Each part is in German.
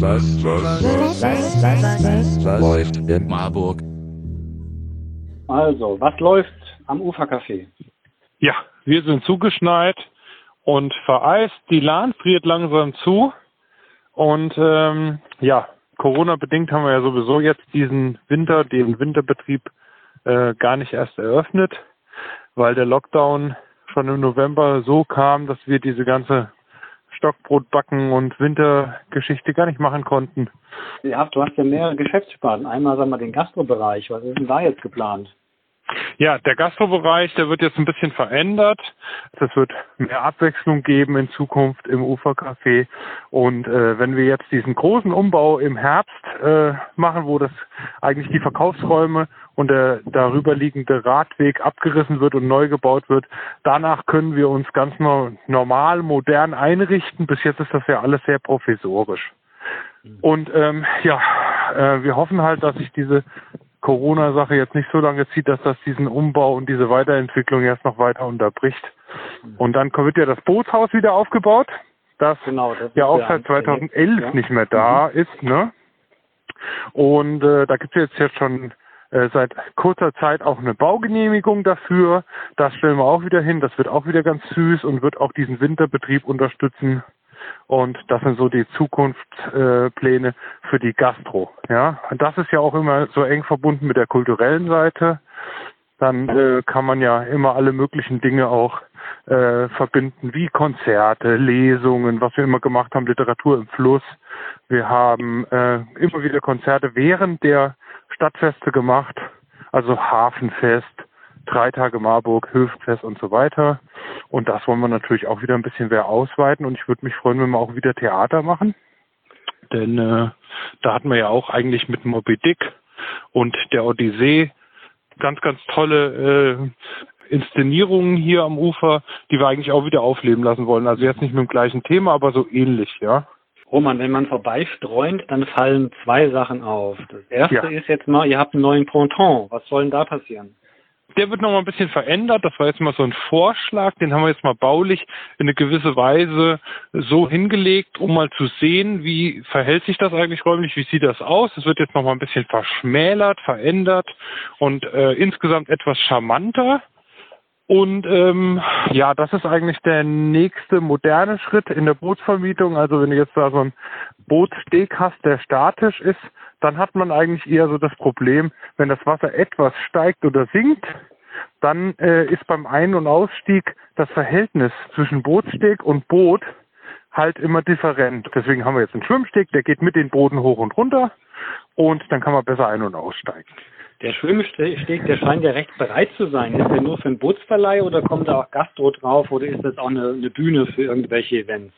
Was, was, was, was, was, was läuft in Marburg? Also, was läuft am Ufercafé? Ja, wir sind zugeschneit und vereist. Die Lahn friert langsam zu. Und ähm, ja, Corona-bedingt haben wir ja sowieso jetzt diesen Winter, den Winterbetrieb äh, gar nicht erst eröffnet, weil der Lockdown schon im November so kam, dass wir diese ganze Stockbrot backen und Wintergeschichte gar nicht machen konnten. Ja, du hast ja mehrere Geschäftssparten. Einmal sagen wir den Gastrobereich. Was ist denn da jetzt geplant? Ja, der Gastrobereich, der wird jetzt ein bisschen verändert. Es wird mehr Abwechslung geben in Zukunft im Ufercafé. Und äh, wenn wir jetzt diesen großen Umbau im Herbst äh, machen, wo das eigentlich die Verkaufsräume und der darüber liegende Radweg abgerissen wird und neu gebaut wird, danach können wir uns ganz normal, modern einrichten. Bis jetzt ist das ja alles sehr professorisch. Und ähm, ja, äh, wir hoffen halt, dass sich diese Corona-Sache jetzt nicht so lange zieht, dass das diesen Umbau und diese Weiterentwicklung erst noch weiter unterbricht. Und dann wird ja das Bootshaus wieder aufgebaut, das, genau, das ja auch seit 2011 ja. nicht mehr da mhm. ist. Ne? Und äh, da gibt es jetzt, jetzt schon äh, seit kurzer Zeit auch eine Baugenehmigung dafür. Das stellen wir auch wieder hin. Das wird auch wieder ganz süß und wird auch diesen Winterbetrieb unterstützen. Und das sind so die Zukunftspläne äh, für die Gastro. Ja, und das ist ja auch immer so eng verbunden mit der kulturellen Seite. Dann äh, kann man ja immer alle möglichen Dinge auch äh, verbinden, wie Konzerte, Lesungen, was wir immer gemacht haben, Literatur im Fluss. Wir haben äh, immer wieder Konzerte während der Stadtfeste gemacht, also Hafenfest, drei Tage Marburg, Höfenfest und so weiter. Und das wollen wir natürlich auch wieder ein bisschen mehr ausweiten. Und ich würde mich freuen, wenn wir auch wieder Theater machen. Denn äh, da hatten wir ja auch eigentlich mit Moby Dick und der Odyssee ganz, ganz tolle äh, Inszenierungen hier am Ufer, die wir eigentlich auch wieder aufleben lassen wollen. Also jetzt nicht mit dem gleichen Thema, aber so ähnlich, ja. Roman, wenn man vorbeistreunt, dann fallen zwei Sachen auf. Das erste ja. ist jetzt mal, ihr habt einen neuen Ponton. Was soll denn da passieren? Der wird nochmal ein bisschen verändert. Das war jetzt mal so ein Vorschlag, den haben wir jetzt mal baulich in eine gewisse Weise so hingelegt, um mal zu sehen, wie verhält sich das eigentlich räumlich, wie sieht das aus. Es wird jetzt nochmal ein bisschen verschmälert, verändert und äh, insgesamt etwas charmanter. Und ähm, ja, das ist eigentlich der nächste moderne Schritt in der Bootsvermietung. Also wenn du jetzt da so ein Bootssteg hast, der statisch ist, dann hat man eigentlich eher so das Problem, wenn das Wasser etwas steigt oder sinkt, dann äh, ist beim Ein- und Ausstieg das Verhältnis zwischen Bootssteg und Boot halt immer different. Deswegen haben wir jetzt einen Schwimmsteg, der geht mit den Booten hoch und runter und dann kann man besser ein- und aussteigen. Der Schwimmsteg, der scheint ja recht bereit zu sein. Ist der nur für den Bootsverleih oder kommt da auch Gastro drauf oder ist das auch eine, eine Bühne für irgendwelche Events?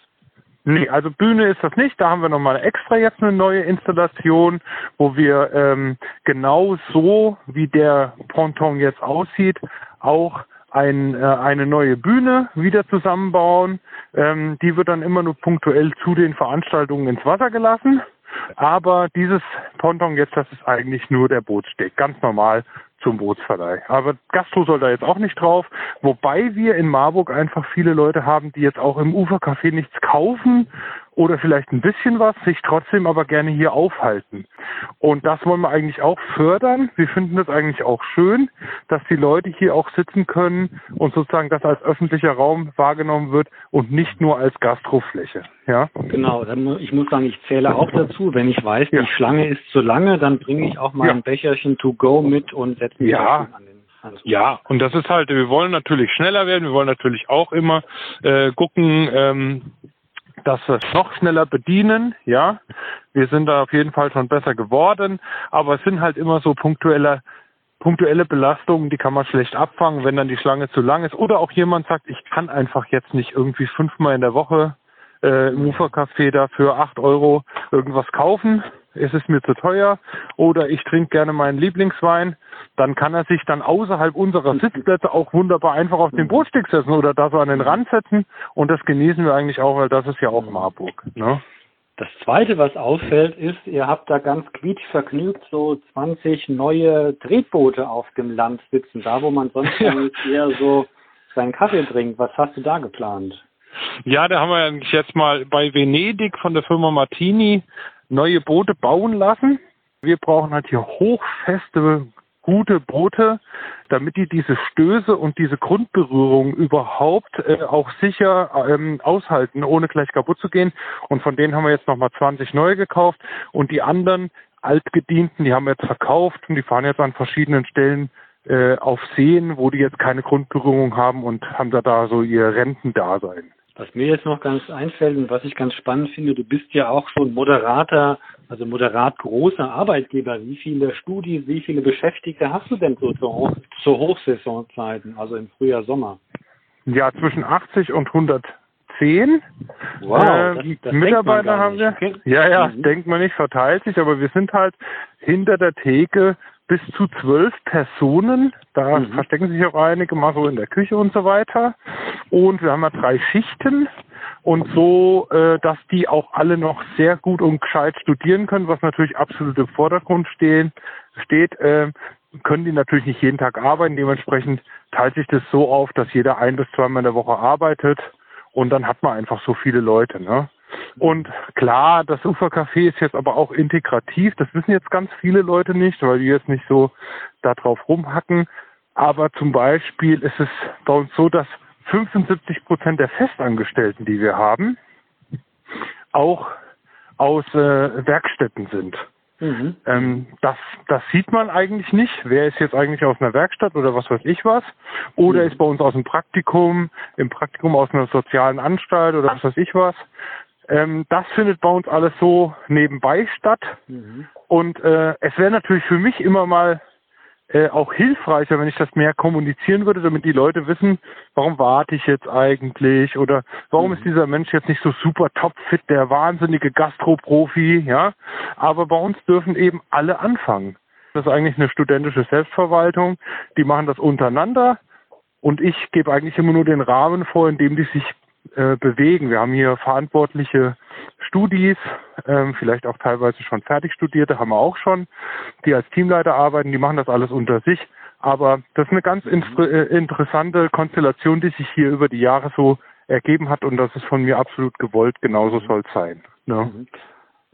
Nee, also Bühne ist das nicht. Da haben wir nochmal extra jetzt eine neue Installation, wo wir ähm, genau so, wie der Ponton jetzt aussieht, auch ein, äh, eine neue Bühne wieder zusammenbauen. Ähm, die wird dann immer nur punktuell zu den Veranstaltungen ins Wasser gelassen. Aber dieses Ponton jetzt, das ist eigentlich nur der Bootssteg, ganz normal zum Bootsverleih. Aber Gastro soll da jetzt auch nicht drauf, wobei wir in Marburg einfach viele Leute haben, die jetzt auch im Ufercafé nichts kaufen oder vielleicht ein bisschen was, sich trotzdem aber gerne hier aufhalten. Und das wollen wir eigentlich auch fördern. Wir finden das eigentlich auch schön, dass die Leute hier auch sitzen können und sozusagen das als öffentlicher Raum wahrgenommen wird und nicht nur als Gastrofläche. Ja? Genau, ich muss sagen, ich zähle auch dazu. Wenn ich weiß, die Schlange ist zu lange, dann bringe ich auch mal ja. ein Becherchen to go mit und setze mich ja. an den ja, und das ist halt, wir wollen natürlich schneller werden, wir wollen natürlich auch immer äh, gucken, ähm, dass wir es noch schneller bedienen, ja. Wir sind da auf jeden Fall schon besser geworden, aber es sind halt immer so punktuelle, punktuelle Belastungen, die kann man schlecht abfangen, wenn dann die Schlange zu lang ist. Oder auch jemand sagt, ich kann einfach jetzt nicht irgendwie fünfmal in der Woche äh, im Ufercafé dafür acht Euro irgendwas kaufen es ist mir zu teuer oder ich trinke gerne meinen Lieblingswein, dann kann er sich dann außerhalb unserer Sitzplätze auch wunderbar einfach auf den Bootstick setzen oder da so an den Rand setzen und das genießen wir eigentlich auch, weil das ist ja auch Marburg. Ne? Das zweite, was auffällt, ist, ihr habt da ganz quietschvergnügt so 20 neue Drehboote auf dem Land sitzen, da wo man sonst ja. eher so seinen Kaffee trinkt. Was hast du da geplant? Ja, da haben wir eigentlich jetzt mal bei Venedig von der Firma Martini neue Boote bauen lassen. Wir brauchen halt hier hochfeste, gute Boote, damit die diese Stöße und diese Grundberührung überhaupt äh, auch sicher ähm, aushalten, ohne gleich kaputt zu gehen. Und von denen haben wir jetzt nochmal 20 neue gekauft und die anderen altgedienten, die haben wir jetzt verkauft und die fahren jetzt an verschiedenen Stellen äh, auf Seen, wo die jetzt keine Grundberührung haben und haben da, da so ihr Rentendasein. Was mir jetzt noch ganz einfällt und was ich ganz spannend finde, du bist ja auch schon moderater, also moderat großer Arbeitgeber. Wie viele Studis, wie viele Beschäftigte hast du denn so zur, Hoch zur Hochsaisonzeiten, also im Frühjahr, Sommer? Ja, zwischen 80 und 110. Wow, äh, das, das Mitarbeiter haben wir. Okay. Ja, ja, Mhm. denkt man nicht, verteilt sich, aber wir sind halt hinter der Theke bis zu zwölf Personen. Da Mhm. verstecken sich auch einige mal so in der Küche und so weiter. Und wir haben ja drei Schichten und so, äh, dass die auch alle noch sehr gut und gescheit studieren können, was natürlich absolut im Vordergrund stehen, steht. Äh, können die natürlich nicht jeden Tag arbeiten. Dementsprechend teilt sich das so auf, dass jeder ein bis zweimal in der Woche arbeitet und dann hat man einfach so viele Leute. Ne? Und klar, das Ufercafé ist jetzt aber auch integrativ. Das wissen jetzt ganz viele Leute nicht, weil die jetzt nicht so da drauf rumhacken. Aber zum Beispiel ist es bei uns so, dass 75 Prozent der Festangestellten, die wir haben, auch aus äh, Werkstätten sind. Mhm. Ähm, das, das sieht man eigentlich nicht. Wer ist jetzt eigentlich aus einer Werkstatt oder was weiß ich was? Oder Mhm. ist bei uns aus dem Praktikum, im Praktikum aus einer sozialen Anstalt oder was weiß ich was? Ähm, das findet bei uns alles so nebenbei statt. Mhm. Und äh, es wäre natürlich für mich immer mal äh, auch hilfreicher, wenn ich das mehr kommunizieren würde, damit die Leute wissen, warum warte ich jetzt eigentlich oder warum Mhm. ist dieser Mensch jetzt nicht so super topfit, der wahnsinnige Gastroprofi, ja. Aber bei uns dürfen eben alle anfangen. Das ist eigentlich eine studentische Selbstverwaltung. Die machen das untereinander und ich gebe eigentlich immer nur den Rahmen vor, in dem die sich äh, bewegen. Wir haben hier verantwortliche Studis, ähm, vielleicht auch teilweise schon fertig studierte, haben wir auch schon, die als Teamleiter arbeiten, die machen das alles unter sich. Aber das ist eine ganz inter äh, interessante Konstellation, die sich hier über die Jahre so ergeben hat und das ist von mir absolut gewollt, genauso soll es sein. Ne? Mhm.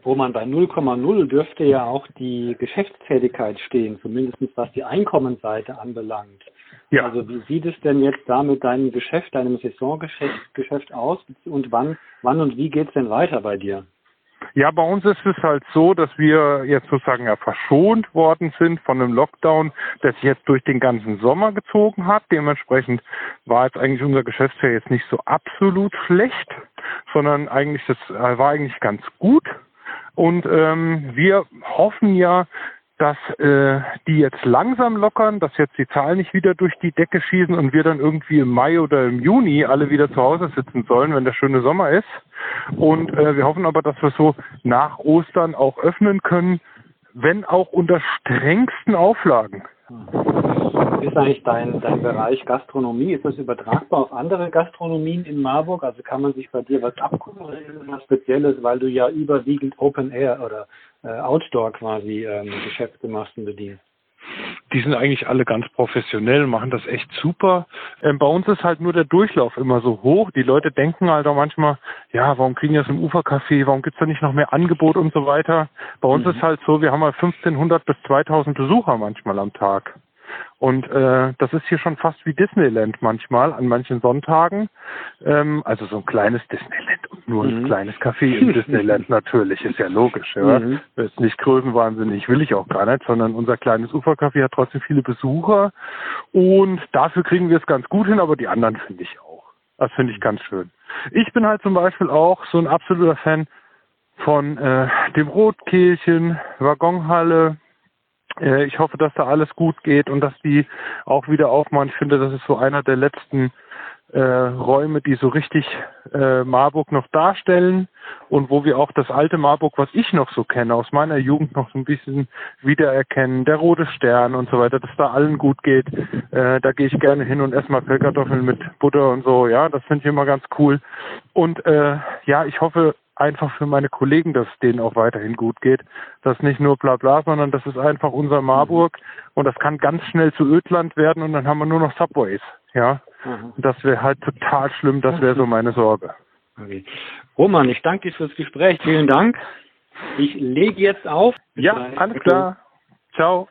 Wo man bei 0,0 dürfte ja auch die Geschäftstätigkeit stehen, zumindest was die Einkommensseite anbelangt. Ja. Also wie sieht es denn jetzt da mit deinem Geschäft, deinem Saisongeschäft Geschäft aus und wann, wann und wie geht's denn weiter bei dir? Ja, bei uns ist es halt so, dass wir jetzt sozusagen ja verschont worden sind von einem Lockdown, der sich jetzt durch den ganzen Sommer gezogen hat. Dementsprechend war jetzt eigentlich unser Geschäftsjahr jetzt nicht so absolut schlecht, sondern eigentlich das äh, war eigentlich ganz gut. Und ähm, wir hoffen ja, dass äh, die jetzt langsam lockern, dass jetzt die Zahlen nicht wieder durch die Decke schießen und wir dann irgendwie im Mai oder im Juni alle wieder zu Hause sitzen sollen, wenn der schöne Sommer ist. Und äh, wir hoffen aber, dass wir so nach Ostern auch öffnen können, wenn auch unter strengsten Auflagen. Ist eigentlich dein, dein Bereich Gastronomie, ist das übertragbar auf andere Gastronomien in Marburg? Also kann man sich bei dir was abgucken oder ist was Spezielles, weil du ja überwiegend Open Air oder äh, Outdoor quasi ähm, Geschäfte machst und bedienst? Die sind eigentlich alle ganz professionell, machen das echt super. Ähm, bei uns ist halt nur der Durchlauf immer so hoch. Die Leute denken halt auch manchmal, ja, warum kriegen wir das im Ufercafé, warum gibt's da nicht noch mehr Angebot und so weiter. Bei uns Mhm. ist halt so, wir haben halt 1500 bis 2000 Besucher manchmal am Tag. Und äh, das ist hier schon fast wie Disneyland manchmal an manchen Sonntagen. Ähm, also so ein kleines Disneyland und nur ein Mhm. kleines Café im Disneyland natürlich, ist ja logisch. Ja. Mhm. Das ist nicht größenwahnsinnig, will ich auch gar nicht, sondern unser kleines Ufercafé hat trotzdem viele Besucher und dafür kriegen wir es ganz gut hin, aber die anderen finde ich auch. Das finde ich ganz schön. Ich bin halt zum Beispiel auch so ein absoluter Fan von äh, dem Rotkehlchen, Waggonhalle, äh, ich hoffe, dass da alles gut geht und dass die auch wieder aufmachen. Ich finde, das ist so einer der letzten äh, Räume, die so richtig äh, Marburg noch darstellen und wo wir auch das alte Marburg, was ich noch so kenne, aus meiner Jugend noch so ein bisschen wiedererkennen, der rote Stern und so weiter, dass da allen gut geht. Äh, da gehe ich gerne hin und esse mal Pellkartoffeln mit Butter und so, ja, das finde ich immer ganz cool. Und äh, ja, ich hoffe, einfach für meine Kollegen, dass es denen auch weiterhin gut geht. Das ist nicht nur bla bla, sondern das ist einfach unser Marburg und das kann ganz schnell zu Ödland werden und dann haben wir nur noch Subways. Ja, Mhm. Das wäre halt total schlimm, das wäre so meine Sorge. Okay. Roman, ich danke dir fürs Gespräch. Vielen Dank. Ich lege jetzt auf. Ja, alles klar. Ciao.